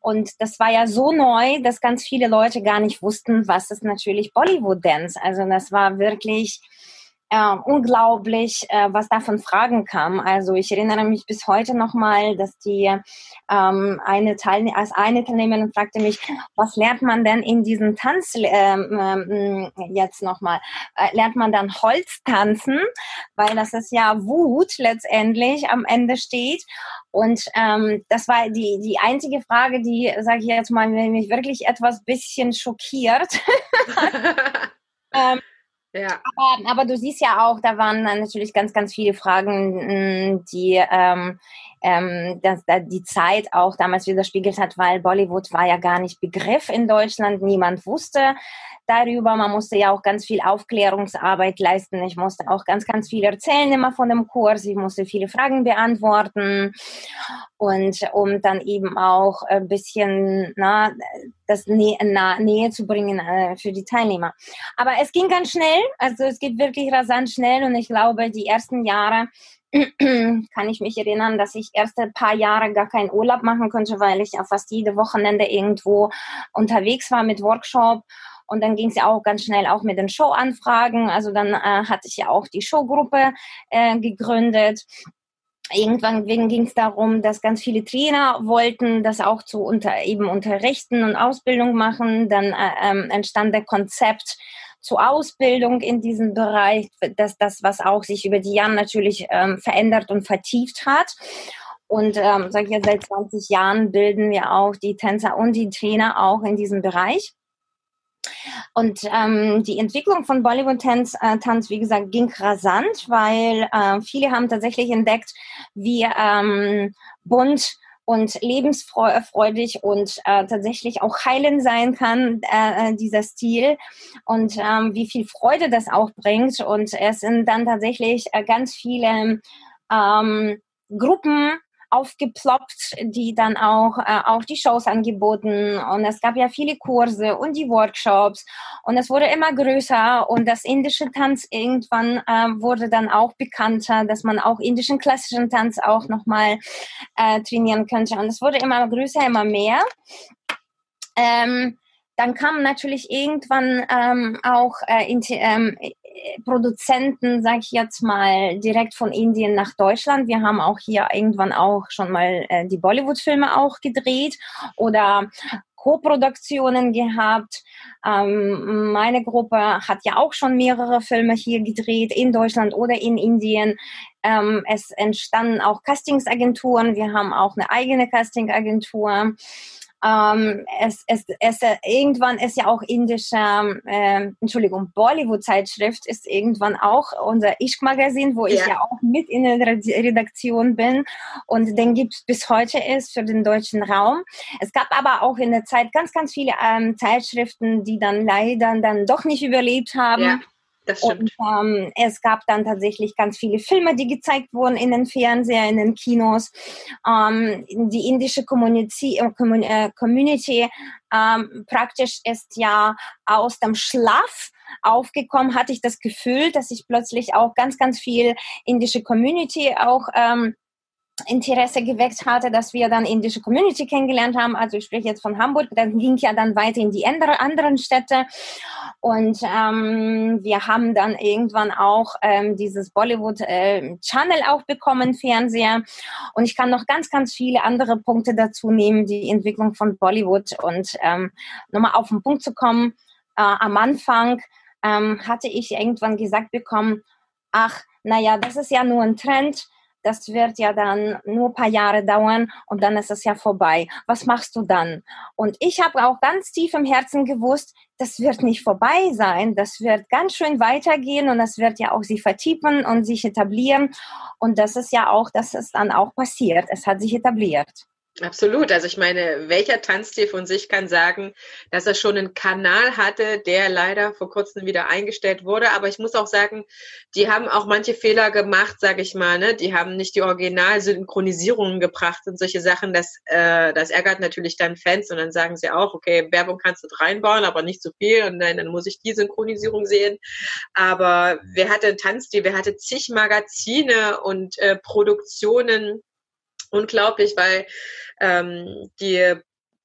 Und das war ja so neu, dass ganz viele Leute gar nicht wussten, was ist natürlich Bollywood Dance. Also das war wirklich äh, unglaublich, äh, was da von Fragen kam. Also ich erinnere mich bis heute nochmal, dass die ähm, eine Teilnehmer, als eine Teilnehmerin fragte mich, was lernt man denn in diesem Tanz ähm, ähm, jetzt nochmal? Äh, lernt man dann Holz tanzen? Weil das ist ja Wut letztendlich am Ende steht. Und ähm, das war die, die einzige Frage, die, sage ich jetzt mal, mich wirklich etwas bisschen schockiert. ähm, ja. Aber, aber, du siehst ja auch, da waren natürlich ganz, ganz viele Fragen, die ähm, ähm, dass, dass die Zeit auch damals widerspiegelt hat, weil Bollywood war ja gar nicht Begriff in Deutschland, niemand wusste darüber, man musste ja auch ganz viel Aufklärungsarbeit leisten, ich musste auch ganz, ganz viel erzählen immer von dem Kurs, ich musste viele Fragen beantworten. Und um dann eben auch ein bisschen na, das Nä na, Nähe zu bringen äh, für die Teilnehmer. Aber es ging ganz schnell, also es geht wirklich rasant schnell. Und ich glaube, die ersten Jahre kann ich mich erinnern, dass ich erst ein paar Jahre gar keinen Urlaub machen konnte, weil ich auf fast jede Wochenende irgendwo unterwegs war mit Workshop. Und dann ging es ja auch ganz schnell auch mit den Showanfragen. Also dann äh, hatte ich ja auch die Showgruppe äh, gegründet. Irgendwann ging es darum, dass ganz viele Trainer wollten das auch zu unter, eben unterrichten und Ausbildung machen. Dann äh, ähm, entstand der Konzept zur Ausbildung in diesem Bereich, dass das, was auch sich über die Jahre natürlich ähm, verändert und vertieft hat. Und ähm, sage ich ja, seit 20 Jahren bilden wir auch die Tänzer und die Trainer auch in diesem Bereich. Und ähm, die Entwicklung von Bollywood-Tanz, äh, Tanz, wie gesagt, ging rasant, weil äh, viele haben tatsächlich entdeckt, wie ähm, bunt und lebensfreudig und äh, tatsächlich auch heilen sein kann, äh, äh, dieser Stil und ähm, wie viel Freude das auch bringt. Und es sind dann tatsächlich äh, ganz viele ähm, Gruppen, aufgeploppt, die dann auch, äh, auch die Shows angeboten. Und es gab ja viele Kurse und die Workshops. Und es wurde immer größer. Und das indische Tanz irgendwann äh, wurde dann auch bekannter, dass man auch indischen klassischen Tanz auch nochmal äh, trainieren könnte. Und es wurde immer größer, immer mehr. Ähm, dann kam natürlich irgendwann ähm, auch äh, in, ähm, Produzenten, sage ich jetzt mal, direkt von Indien nach Deutschland. Wir haben auch hier irgendwann auch schon mal äh, die Bollywood-Filme auch gedreht oder Co-Produktionen gehabt. Ähm, meine Gruppe hat ja auch schon mehrere Filme hier gedreht, in Deutschland oder in Indien. Ähm, es entstanden auch Castingsagenturen. Wir haben auch eine eigene Castingagentur. Ähm, es, es, es, irgendwann ist ja auch indische, äh, Entschuldigung, Bollywood-Zeitschrift ist irgendwann auch unser Ishq-Magazin, wo ja. ich ja auch mit in der Redaktion bin und den gibt es bis heute ist für den deutschen Raum. Es gab aber auch in der Zeit ganz, ganz viele ähm, Zeitschriften, die dann leider dann doch nicht überlebt haben. Ja. Das stimmt. Und ähm, es gab dann tatsächlich ganz viele Filme, die gezeigt wurden in den Fernseher, in den Kinos. Ähm, die indische Community, äh, äh, Community ähm, praktisch ist ja aus dem Schlaf aufgekommen, hatte ich das Gefühl, dass ich plötzlich auch ganz, ganz viel indische Community auch ähm, Interesse geweckt hatte, dass wir dann indische Community kennengelernt haben. Also ich spreche jetzt von Hamburg, dann ging ja dann weiter in die andere, anderen Städte und ähm, wir haben dann irgendwann auch ähm, dieses Bollywood äh, Channel auch bekommen, Fernseher und ich kann noch ganz, ganz viele andere Punkte dazu nehmen, die Entwicklung von Bollywood und ähm, nochmal auf den Punkt zu kommen. Äh, am Anfang ähm, hatte ich irgendwann gesagt bekommen, ach, naja, das ist ja nur ein Trend, das wird ja dann nur ein paar Jahre dauern und dann ist es ja vorbei. Was machst du dann? Und ich habe auch ganz tief im Herzen gewusst, das wird nicht vorbei sein, das wird ganz schön weitergehen und das wird ja auch sich vertiefen und sich etablieren. Und das ist ja auch, das ist dann auch passiert. Es hat sich etabliert. Absolut. Also ich meine, welcher Tanzstil von sich kann sagen, dass er schon einen Kanal hatte, der leider vor kurzem wieder eingestellt wurde. Aber ich muss auch sagen, die haben auch manche Fehler gemacht, sage ich mal. Ne? Die haben nicht die Original-Synchronisierungen gebracht und solche Sachen. Das, äh, das ärgert natürlich dann Fans und dann sagen sie auch, okay, Werbung kannst du reinbauen, aber nicht zu viel. Und dann, dann muss ich die Synchronisierung sehen. Aber wer hatte einen Tanzstil? Wer hatte zig Magazine und äh, Produktionen? Unglaublich, weil ähm, die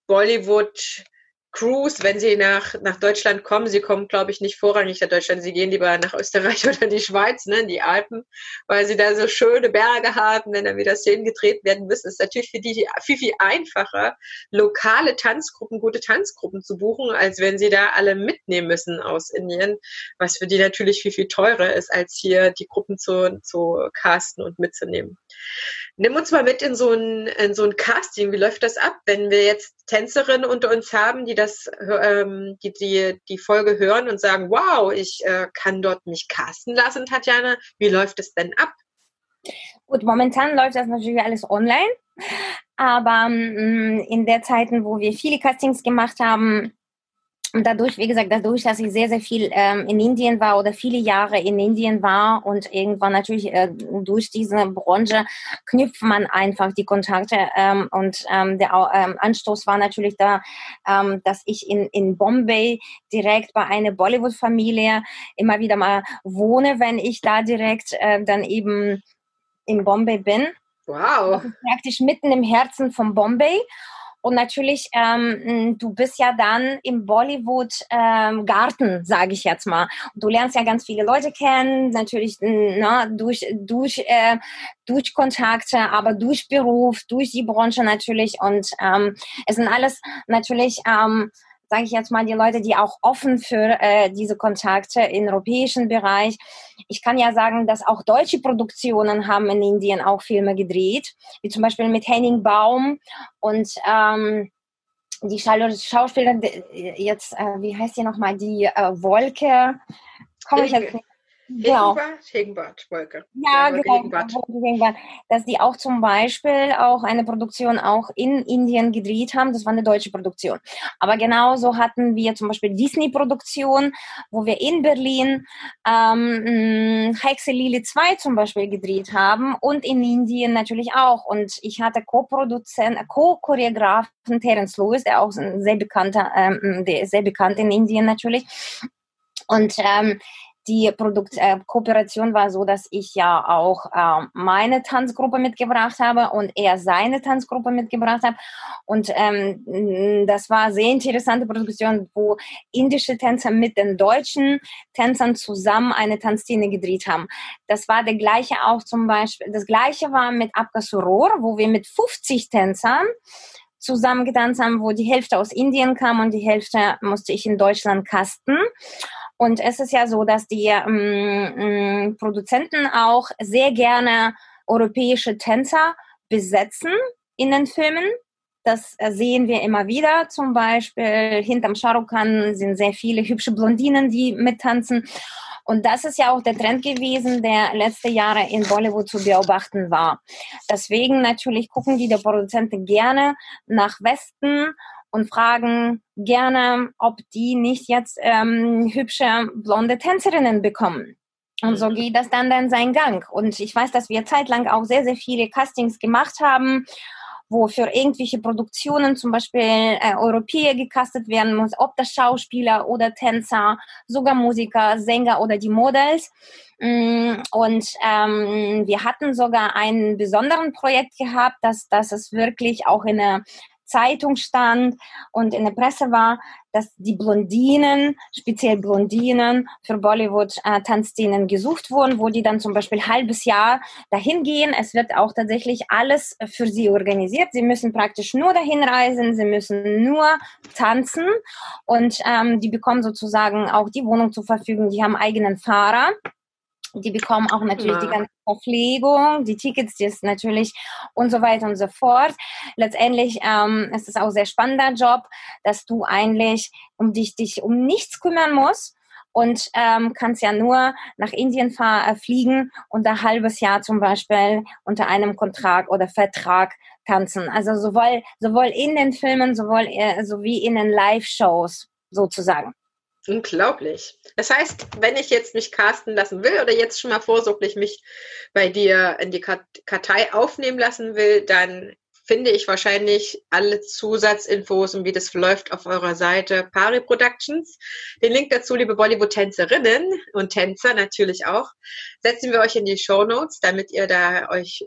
Bollywood Crews, wenn sie nach, nach Deutschland kommen, sie kommen, glaube ich, nicht vorrangig nach Deutschland, sie gehen lieber nach Österreich oder die Schweiz, ne, in die Alpen, weil sie da so schöne Berge haben, wenn dann wieder Szenen gedreht werden müssen. ist natürlich für die viel, viel einfacher, lokale Tanzgruppen, gute Tanzgruppen zu buchen, als wenn sie da alle mitnehmen müssen aus Indien, was für die natürlich viel, viel teurer ist, als hier die Gruppen zu, zu casten und mitzunehmen. Nimm uns mal mit in so ein, in so ein Casting. Wie läuft das ab, wenn wir jetzt Tänzerinnen unter uns haben, die das, ähm, die, die die Folge hören und sagen, wow, ich äh, kann dort mich casten lassen, Tatjana. Wie läuft es denn ab? Gut, momentan läuft das natürlich alles online. Aber ähm, in der Zeiten, wo wir viele Castings gemacht haben, und dadurch, wie gesagt, dadurch, dass ich sehr, sehr viel ähm, in Indien war oder viele Jahre in Indien war und irgendwann natürlich äh, durch diese Branche knüpft man einfach die Kontakte. Ähm, und ähm, der ähm, Anstoß war natürlich da, ähm, dass ich in, in Bombay direkt bei einer Bollywood-Familie immer wieder mal wohne, wenn ich da direkt äh, dann eben in Bombay bin. Wow. Praktisch mitten im Herzen von Bombay. Und natürlich, ähm, du bist ja dann im Bollywood-Garten, ähm, sage ich jetzt mal. Du lernst ja ganz viele Leute kennen, natürlich na, durch, durch, äh, durch Kontakte, aber durch Beruf, durch die Branche natürlich. Und ähm, es sind alles natürlich... Ähm, sage ich jetzt mal, die Leute, die auch offen für äh, diese Kontakte im europäischen Bereich. Ich kann ja sagen, dass auch deutsche Produktionen haben in Indien auch Filme gedreht, wie zum Beispiel mit Henning Baum und ähm, die Schauspielerin, jetzt, äh, wie heißt die nochmal, die äh, Wolke, komme ich jetzt nicht Genau. Hegenbart, Wolke. Ja, genau. Hegenbart. Dass die auch zum Beispiel auch eine Produktion auch in Indien gedreht haben. Das war eine deutsche Produktion. Aber genauso hatten wir zum Beispiel Disney-Produktion, wo wir in Berlin ähm, Hexe Lili 2 zum Beispiel gedreht haben und in Indien natürlich auch. Und ich hatte Co-Produzent, Co-Choreografen Terence Lewis, der auch sehr bekannter, ähm, der ist sehr bekannt in Indien natürlich. Und ähm, die Produkt äh, Kooperation war so, dass ich ja auch äh, meine Tanzgruppe mitgebracht habe und er seine Tanzgruppe mitgebracht hat. Und ähm, das war sehr interessante Produktion, wo indische Tänzer mit den deutschen Tänzern zusammen eine Tanzszene gedreht haben. Das war der gleiche auch zum Beispiel, das gleiche war mit Abgasuror, wo wir mit 50 Tänzern zusammen getanzt haben, wo die Hälfte aus Indien kam und die Hälfte musste ich in Deutschland kasten. Und es ist ja so, dass die ähm, ähm, Produzenten auch sehr gerne europäische Tänzer besetzen in den Filmen. Das äh, sehen wir immer wieder. Zum Beispiel hinterm Shahrukh sind sehr viele hübsche Blondinen, die mittanzen. Und das ist ja auch der Trend gewesen, der letzte Jahre in Bollywood zu beobachten war. Deswegen natürlich gucken die der Produzenten gerne nach Westen und fragen gerne, ob die nicht jetzt ähm, hübsche blonde Tänzerinnen bekommen. Und so mhm. geht das dann dann seinen Gang. Und ich weiß, dass wir zeitlang auch sehr, sehr viele Castings gemacht haben, wo für irgendwelche Produktionen zum Beispiel äh, Europäer gecastet werden muss, ob das Schauspieler oder Tänzer, sogar Musiker, Sänger oder die Models. Mm, und ähm, wir hatten sogar einen besonderen Projekt gehabt, dass, dass es wirklich auch in der Zeitung stand und in der Presse war, dass die Blondinen, speziell Blondinen für Bollywood-Tanzszenen äh, gesucht wurden, wo die dann zum Beispiel ein halbes Jahr dahin gehen. Es wird auch tatsächlich alles für sie organisiert. Sie müssen praktisch nur dahin reisen, sie müssen nur tanzen und ähm, die bekommen sozusagen auch die Wohnung zur Verfügung. Die haben eigenen Fahrer. Die bekommen auch natürlich ja. die ganze Verpflegung, die Tickets, die ist natürlich und so weiter und so fort. Letztendlich ähm, ist es auch ein sehr spannender Job, dass du eigentlich um dich, dich um nichts kümmern musst und ähm, kannst ja nur nach Indien fahr, äh, fliegen und ein halbes Jahr zum Beispiel unter einem Kontrakt oder Vertrag tanzen. Also sowohl, sowohl in den Filmen, sowohl äh, sowie in den Live-Shows sozusagen. Unglaublich. Das heißt, wenn ich jetzt mich casten lassen will oder jetzt schon mal vorsorglich mich bei dir in die Kartei aufnehmen lassen will, dann finde ich wahrscheinlich alle Zusatzinfos und wie das läuft auf eurer Seite Pari Productions. Den Link dazu, liebe Bollywood-Tänzerinnen und Tänzer natürlich auch, setzen wir euch in die Show Notes, damit ihr da euch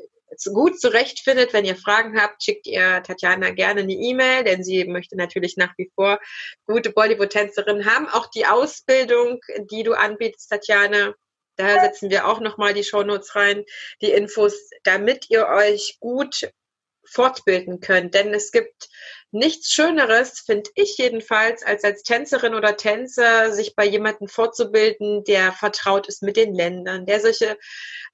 gut zurechtfindet. Wenn ihr Fragen habt, schickt ihr Tatjana gerne eine E-Mail, denn sie möchte natürlich nach wie vor gute Bollywood-Tänzerinnen haben. Auch die Ausbildung, die du anbietest, Tatjana, da setzen wir auch nochmal die Shownotes rein, die Infos, damit ihr euch gut fortbilden könnt. Denn es gibt nichts Schöneres, finde ich jedenfalls, als als Tänzerin oder Tänzer sich bei jemandem fortzubilden, der vertraut ist mit den Ländern, der solche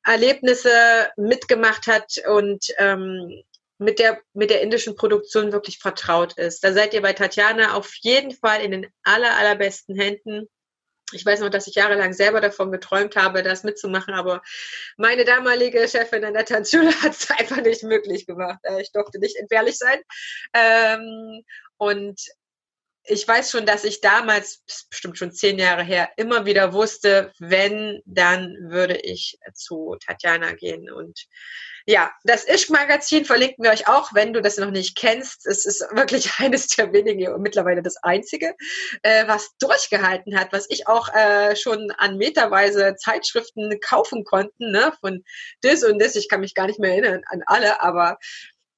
Erlebnisse mitgemacht hat und ähm, mit der, mit der indischen Produktion wirklich vertraut ist. Da seid ihr bei Tatjana auf jeden Fall in den aller, allerbesten Händen. Ich weiß noch, dass ich jahrelang selber davon geträumt habe, das mitzumachen, aber meine damalige Chefin an der Tanzschule hat es einfach nicht möglich gemacht. Äh, ich durfte nicht entbehrlich sein. Ähm, und ich weiß schon, dass ich damals, bestimmt schon zehn Jahre her, immer wieder wusste, wenn, dann würde ich zu Tatjana gehen. Und ja, das Ischk-Magazin verlinken wir euch auch, wenn du das noch nicht kennst. Es ist wirklich eines der wenigen und mittlerweile das einzige, äh, was durchgehalten hat, was ich auch äh, schon an meterweise Zeitschriften kaufen konnten, ne, von das und das. Ich kann mich gar nicht mehr erinnern an alle, aber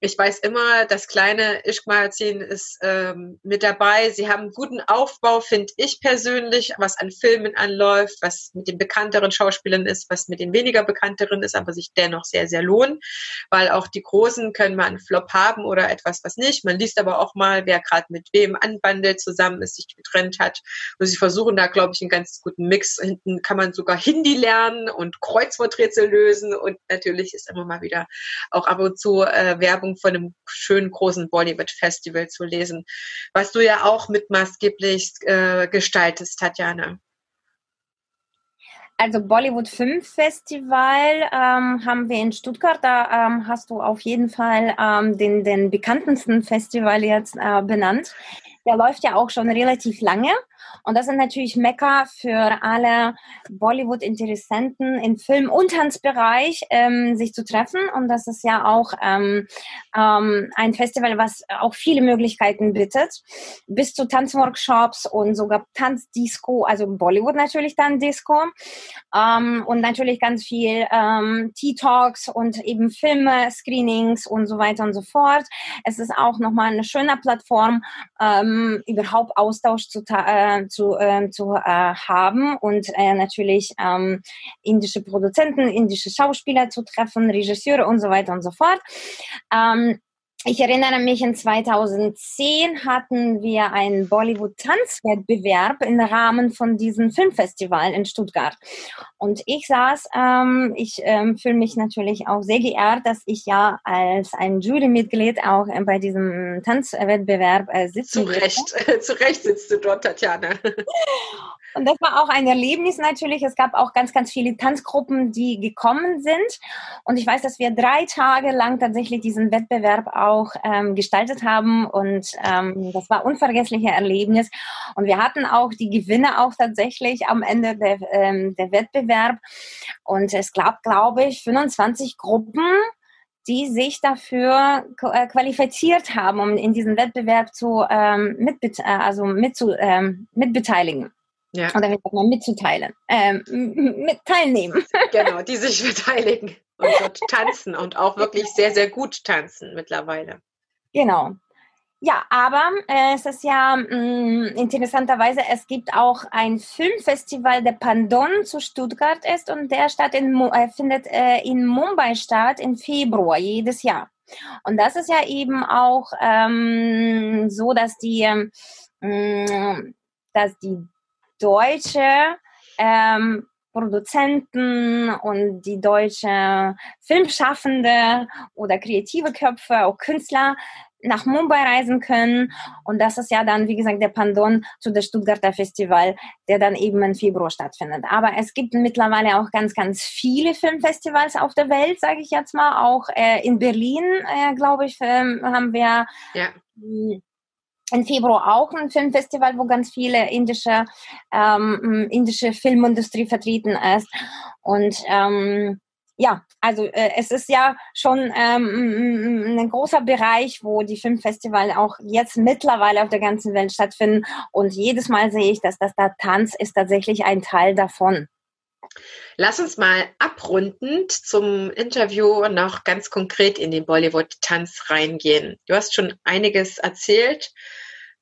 ich weiß immer, das kleine Ischk-Magazin ist ähm, mit dabei. Sie haben einen guten Aufbau, finde ich persönlich, was an Filmen anläuft, was mit den bekannteren Schauspielern ist, was mit den weniger bekannteren ist, aber sich dennoch sehr, sehr lohnt, weil auch die Großen können mal einen Flop haben oder etwas, was nicht. Man liest aber auch mal, wer gerade mit wem anbandelt, zusammen ist, sich getrennt hat. Und sie versuchen da, glaube ich, einen ganz guten Mix. Hinten kann man sogar Hindi lernen und Kreuzworträtsel lösen und natürlich ist immer mal wieder auch ab und zu äh, Werbung Werbung von einem schönen großen Bollywood-Festival zu lesen, was du ja auch mit maßgeblich äh, gestaltest, Tatjana. Also Bollywood Film Festival ähm, haben wir in Stuttgart. Da ähm, hast du auf jeden Fall ähm, den, den bekanntesten Festival jetzt äh, benannt. Der läuft ja auch schon relativ lange. Und das sind natürlich Mekka für alle Bollywood-Interessenten im Film- und Tanzbereich, ähm, sich zu treffen. Und das ist ja auch ähm, ähm, ein Festival, was auch viele Möglichkeiten bietet. Bis zu Tanzworkshops und sogar Tanzdisco, also Bollywood natürlich dann Disco. Ähm, und natürlich ganz viel ähm, Tea-Talks und eben Filme, Screenings und so weiter und so fort. Es ist auch nochmal eine schöne Plattform, ähm, überhaupt Austausch zu, äh, zu, äh, zu äh, haben und äh, natürlich ähm, indische Produzenten, indische Schauspieler zu treffen, Regisseure und so weiter und so fort. Ähm, ich erinnere mich, in 2010 hatten wir einen Bollywood-Tanzwettbewerb im Rahmen von diesem Filmfestival in Stuttgart. Und ich saß, ähm, ich ähm, fühle mich natürlich auch sehr geehrt, dass ich ja als ein Jurymitglied auch äh, bei diesem Tanzwettbewerb äh, sitzen Zu Recht, zu Recht sitzt du dort, Tatjana. Und das war auch ein Erlebnis natürlich. Es gab auch ganz, ganz viele Tanzgruppen, die gekommen sind. Und ich weiß, dass wir drei Tage lang tatsächlich diesen Wettbewerb auch ähm, gestaltet haben. Und ähm, das war ein unvergessliches Erlebnis. Und wir hatten auch die Gewinne auch tatsächlich am Ende der, ähm, der Wettbewerb. Und es gab, glaube ich, 25 Gruppen die sich dafür äh, qualifiziert haben, um in diesem Wettbewerb zu ähm, mitbet äh, also mitzu ähm, mitbeteiligen. Ja. Oder wie sagt man, mitzuteilen, ähm, mit teilnehmen. Genau, die sich beteiligen und dort tanzen und auch wirklich sehr, sehr gut tanzen mittlerweile. Genau. Ja, aber äh, es ist ja mh, interessanterweise, es gibt auch ein Filmfestival, der Pandon zu Stuttgart ist und der statt in, äh, findet äh, in Mumbai statt im Februar jedes Jahr. Und das ist ja eben auch ähm, so, dass die, ähm, dass die deutsche ähm, Produzenten und die deutsche Filmschaffende oder kreative Köpfe, auch Künstler nach Mumbai reisen können. Und das ist ja dann, wie gesagt, der Pandon zu der Stuttgarter Festival, der dann eben im Februar stattfindet. Aber es gibt mittlerweile auch ganz, ganz viele Filmfestivals auf der Welt, sage ich jetzt mal. Auch äh, in Berlin, äh, glaube ich, ähm, haben wir ja. Im Februar auch ein Filmfestival, wo ganz viele indische, ähm, indische Filmindustrie vertreten ist. Und ähm, ja, also äh, es ist ja schon ähm, ein großer Bereich, wo die Filmfestivals auch jetzt mittlerweile auf der ganzen Welt stattfinden. Und jedes Mal sehe ich, dass das da Tanz ist tatsächlich ein Teil davon. Lass uns mal abrundend zum Interview noch ganz konkret in den Bollywood-Tanz reingehen. Du hast schon einiges erzählt.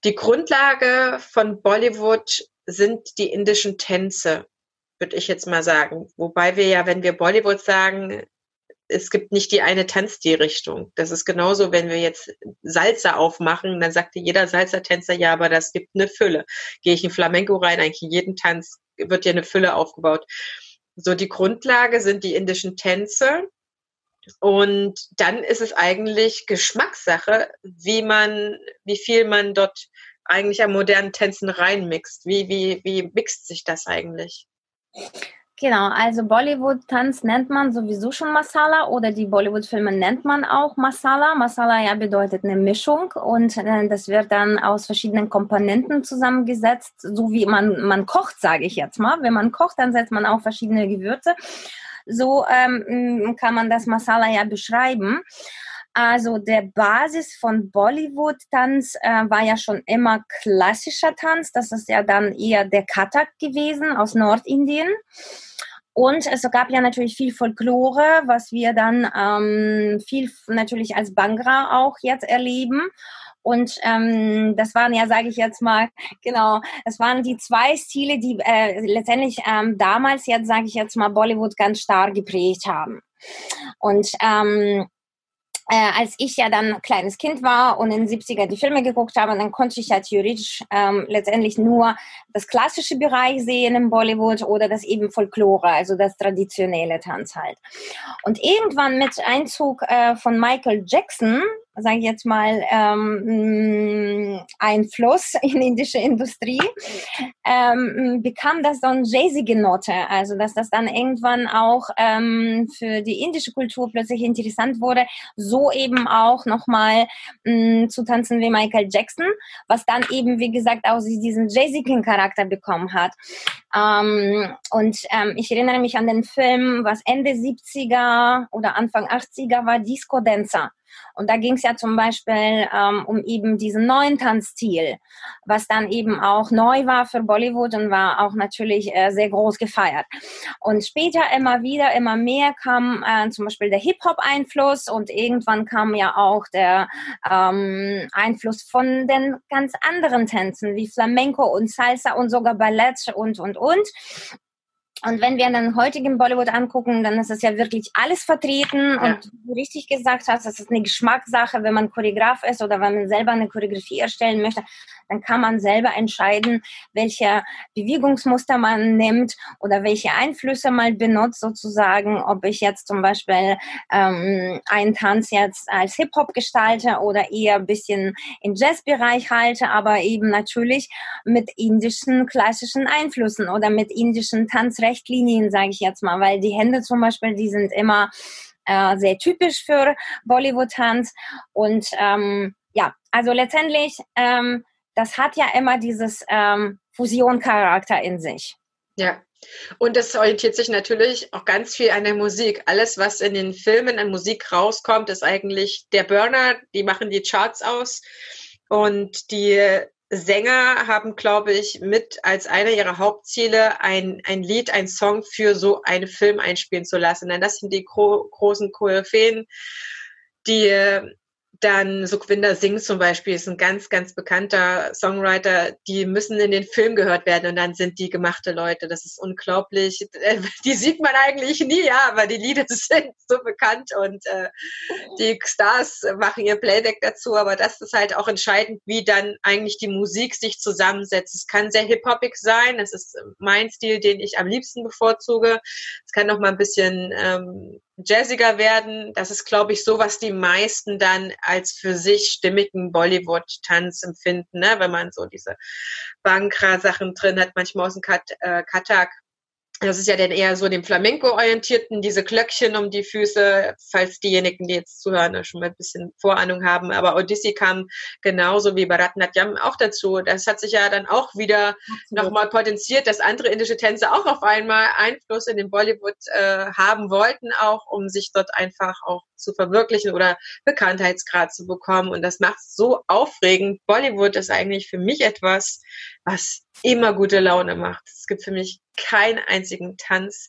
Die Grundlage von Bollywood sind die indischen Tänze würde ich jetzt mal sagen. Wobei wir ja, wenn wir Bollywood sagen, es gibt nicht die eine Tanzstilrichtung. Das ist genauso, wenn wir jetzt Salsa aufmachen, dann sagte jeder Salsa-Tänzer, ja, aber das gibt eine Fülle. Gehe ich in Flamenco rein, eigentlich in jeden Tanz wird ja eine Fülle aufgebaut. So die Grundlage sind die indischen Tänze. Und dann ist es eigentlich Geschmackssache, wie man, wie viel man dort eigentlich an modernen Tänzen reinmixt. Wie, wie, wie mixt sich das eigentlich? Genau, also Bollywood-Tanz nennt man sowieso schon Masala oder die Bollywood-Filme nennt man auch Masala. Masala ja bedeutet eine Mischung und äh, das wird dann aus verschiedenen Komponenten zusammengesetzt, so wie man, man kocht, sage ich jetzt mal. Wenn man kocht, dann setzt man auch verschiedene Gewürze. So ähm, kann man das Masala ja beschreiben. Also der Basis von Bollywood-Tanz äh, war ja schon immer klassischer Tanz. Das ist ja dann eher der Kathak gewesen aus Nordindien. Und es gab ja natürlich viel Folklore, was wir dann ähm, viel natürlich als Bangra auch jetzt erleben. Und ähm, das waren ja, sage ich jetzt mal, genau, das waren die zwei Stile, die äh, letztendlich ähm, damals jetzt, sage ich jetzt mal, Bollywood ganz stark geprägt haben. Und ähm, äh, als ich ja dann kleines Kind war und in den 70er die Filme geguckt habe, dann konnte ich ja theoretisch ähm, letztendlich nur das klassische Bereich sehen im Bollywood oder das eben Folklore, also das traditionelle Tanz halt. Und irgendwann mit Einzug äh, von Michael Jackson sage ich jetzt mal, ähm, Einfluss in indische Industrie, ähm, bekam das dann jazzige Note. Also, dass das dann irgendwann auch ähm, für die indische Kultur plötzlich interessant wurde, so eben auch nochmal ähm, zu tanzen wie Michael Jackson, was dann eben, wie gesagt, auch diesen jazzigen Charakter bekommen hat. Ähm, und ähm, ich erinnere mich an den Film, was Ende 70er oder Anfang 80er war, Disco Dancer. Und da ging es ja zum Beispiel ähm, um eben diesen neuen Tanzstil, was dann eben auch neu war für Bollywood und war auch natürlich äh, sehr groß gefeiert. Und später immer wieder, immer mehr kam äh, zum Beispiel der Hip-Hop-Einfluss und irgendwann kam ja auch der ähm, Einfluss von den ganz anderen Tänzen wie Flamenco und Salsa und sogar Ballett und, und, und. Und wenn wir den heutigen Bollywood angucken, dann ist es ja wirklich alles vertreten. Ja. Und du richtig gesagt hast, das ist eine Geschmackssache, wenn man Choreograf ist oder wenn man selber eine Choreografie erstellen möchte, dann kann man selber entscheiden, welche Bewegungsmuster man nimmt oder welche Einflüsse man benutzt sozusagen, ob ich jetzt zum Beispiel ähm, einen Tanz jetzt als Hip-Hop gestalte oder eher ein bisschen im Jazzbereich halte, aber eben natürlich mit indischen klassischen Einflüssen oder mit indischen Tanzrechtlinien, sage ich jetzt mal, weil die Hände zum Beispiel, die sind immer äh, sehr typisch für Bollywood-Tanz und ähm, ja, also letztendlich ähm, das hat ja immer dieses ähm, Fusion-Charakter in sich. Ja, Und es orientiert sich natürlich auch ganz viel an der Musik. Alles, was in den Filmen an Musik rauskommt, ist eigentlich der Burner. Die machen die Charts aus. Und die Sänger haben, glaube ich, mit als einer ihrer Hauptziele ein, ein Lied, ein Song für so einen Film einspielen zu lassen. Denn das sind die gro großen Koryphäen, die dann Sukhvinder Singh zum Beispiel ist ein ganz, ganz bekannter Songwriter. Die müssen in den Film gehört werden und dann sind die gemachte Leute. Das ist unglaublich. Die sieht man eigentlich nie, ja, aber die Lieder sind so bekannt und äh, die Stars machen ihr Playback dazu. Aber das ist halt auch entscheidend, wie dann eigentlich die Musik sich zusammensetzt. Es kann sehr hip-hopig sein. Das ist mein Stil, den ich am liebsten bevorzuge. Es kann noch mal ein bisschen ähm, jazziger werden. Das ist, glaube ich, so, was die meisten dann als für sich stimmigen Bollywood-Tanz empfinden, ne? wenn man so diese Bankra-Sachen drin hat, manchmal aus dem Kat äh, Katak das ist ja dann eher so dem Flamenco-orientierten, diese Glöckchen um die Füße, falls diejenigen, die jetzt zuhören, schon mal ein bisschen Vorahnung haben. Aber Odyssey kam genauso wie Bharatanatyam auch dazu. Das hat sich ja dann auch wieder nochmal potenziert, dass andere indische Tänze auch auf einmal Einfluss in den Bollywood äh, haben wollten, auch um sich dort einfach auch zu verwirklichen oder Bekanntheitsgrad zu bekommen. Und das macht es so aufregend. Bollywood ist eigentlich für mich etwas, was immer gute Laune macht. Es gibt für mich keinen einzigen Tanz,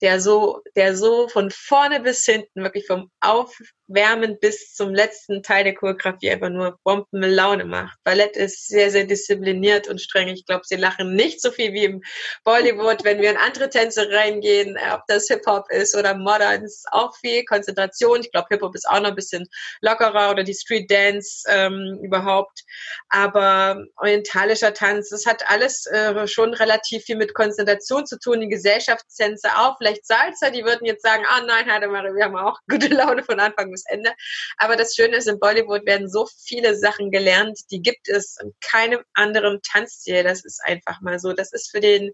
der so, der so von vorne bis hinten, wirklich vom Aufwärmen bis zum letzten Teil der Choreografie einfach nur Bombenlaune macht. Ballett ist sehr, sehr diszipliniert und streng. Ich glaube, sie lachen nicht so viel wie im Bollywood, wenn wir in andere Tänze reingehen, äh, ob das Hip-Hop ist oder Modern, ist auch viel Konzentration. Ich glaube, Hip-Hop ist auch noch ein bisschen lockerer oder die Street Dance ähm, überhaupt. Aber orientalischer Tanz, das hat alles äh, schon relativ viel mit Konzentration zu tun, die Gesellschaftstänze auch, vielleicht Salsa, die würden jetzt sagen, ah nein, Hademare, wir haben auch gute Laune von Anfang bis Ende. Aber das Schöne ist, in Bollywood werden so viele Sachen gelernt, die gibt es in keinem anderen Tanzstil. Das ist einfach mal so. Das ist für den,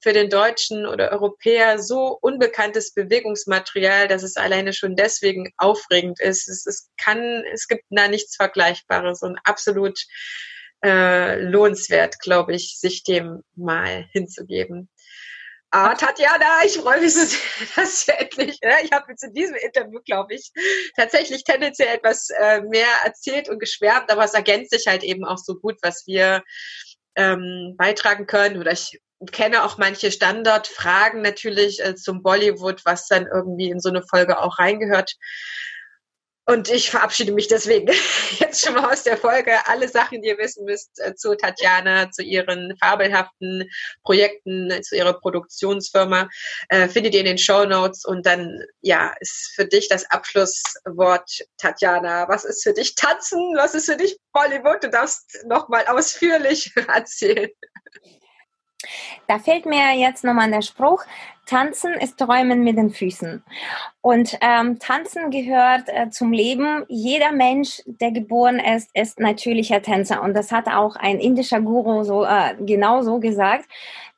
für den Deutschen oder Europäer so unbekanntes Bewegungsmaterial, dass es alleine schon deswegen aufregend ist. Es, es kann, es gibt da nichts Vergleichbares und absolut äh, lohnenswert, glaube ich, sich dem mal hinzugeben. Ah, Tatjana, ich freue mich so sehr, dass du endlich, ne? ich habe jetzt in diesem Interview, glaube ich, tatsächlich tendenziell etwas äh, mehr erzählt und geschwärmt, aber es ergänzt sich halt eben auch so gut, was wir ähm, beitragen können. Oder ich kenne auch manche Standardfragen natürlich äh, zum Bollywood, was dann irgendwie in so eine Folge auch reingehört. Und ich verabschiede mich deswegen jetzt schon mal aus der Folge. Alle Sachen, die ihr wissen müsst äh, zu Tatjana, zu ihren fabelhaften Projekten, zu ihrer Produktionsfirma, äh, findet ihr in den Show Notes. Und dann, ja, ist für dich das Abschlusswort, Tatjana. Was ist für dich Tanzen? Was ist für dich Bollywood? Du darfst nochmal ausführlich erzählen. Da fällt mir jetzt nochmal der Spruch, Tanzen ist Träumen mit den Füßen. Und ähm, Tanzen gehört äh, zum Leben. Jeder Mensch, der geboren ist, ist natürlicher Tänzer. Und das hat auch ein indischer Guru so äh, genau so gesagt,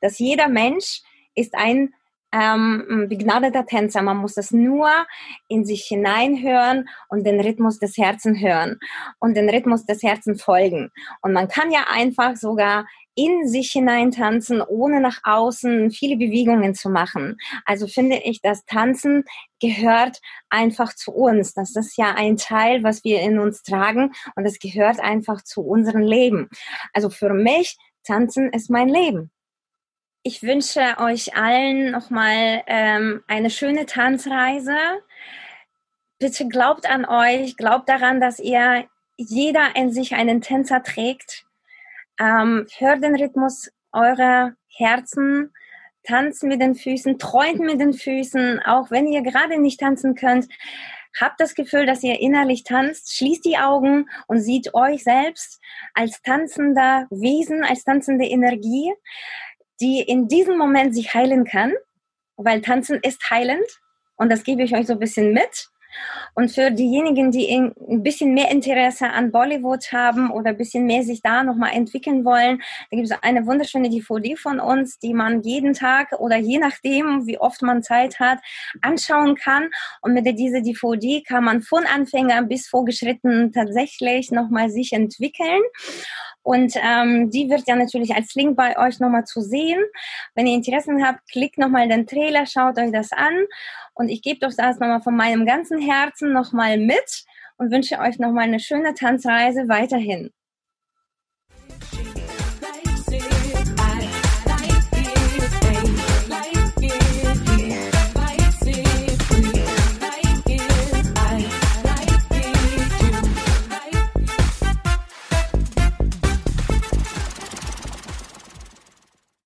dass jeder Mensch ist ein ähm, begnadeter Tänzer. Man muss es nur in sich hineinhören und den Rhythmus des Herzens hören und den Rhythmus des Herzens folgen. Und man kann ja einfach sogar in sich hinein tanzen, ohne nach außen viele Bewegungen zu machen. Also finde ich, das Tanzen gehört einfach zu uns. Das ist ja ein Teil, was wir in uns tragen und es gehört einfach zu unserem Leben. Also für mich, Tanzen ist mein Leben. Ich wünsche euch allen nochmal ähm, eine schöne Tanzreise. Bitte glaubt an euch, glaubt daran, dass ihr jeder in sich einen Tänzer trägt ähm, hört den Rhythmus eurer Herzen, tanzt mit den Füßen, träumt mit den Füßen, auch wenn ihr gerade nicht tanzen könnt. Habt das Gefühl, dass ihr innerlich tanzt, schließt die Augen und seht euch selbst als tanzender Wesen, als tanzende Energie, die in diesem Moment sich heilen kann, weil tanzen ist heilend und das gebe ich euch so ein bisschen mit. Und für diejenigen, die ein bisschen mehr Interesse an Bollywood haben oder ein bisschen mehr sich da nochmal entwickeln wollen, da gibt es eine wunderschöne DVD von uns, die man jeden Tag oder je nachdem, wie oft man Zeit hat, anschauen kann. Und mit dieser DVD kann man von Anfänger bis Vorgeschritten tatsächlich nochmal sich entwickeln. Und ähm, die wird ja natürlich als Link bei euch nochmal zu sehen. Wenn ihr Interessen habt, klickt nochmal den Trailer, schaut euch das an. Und ich gebe euch das nochmal von meinem ganzen Herzen nochmal mit und wünsche euch nochmal eine schöne Tanzreise weiterhin.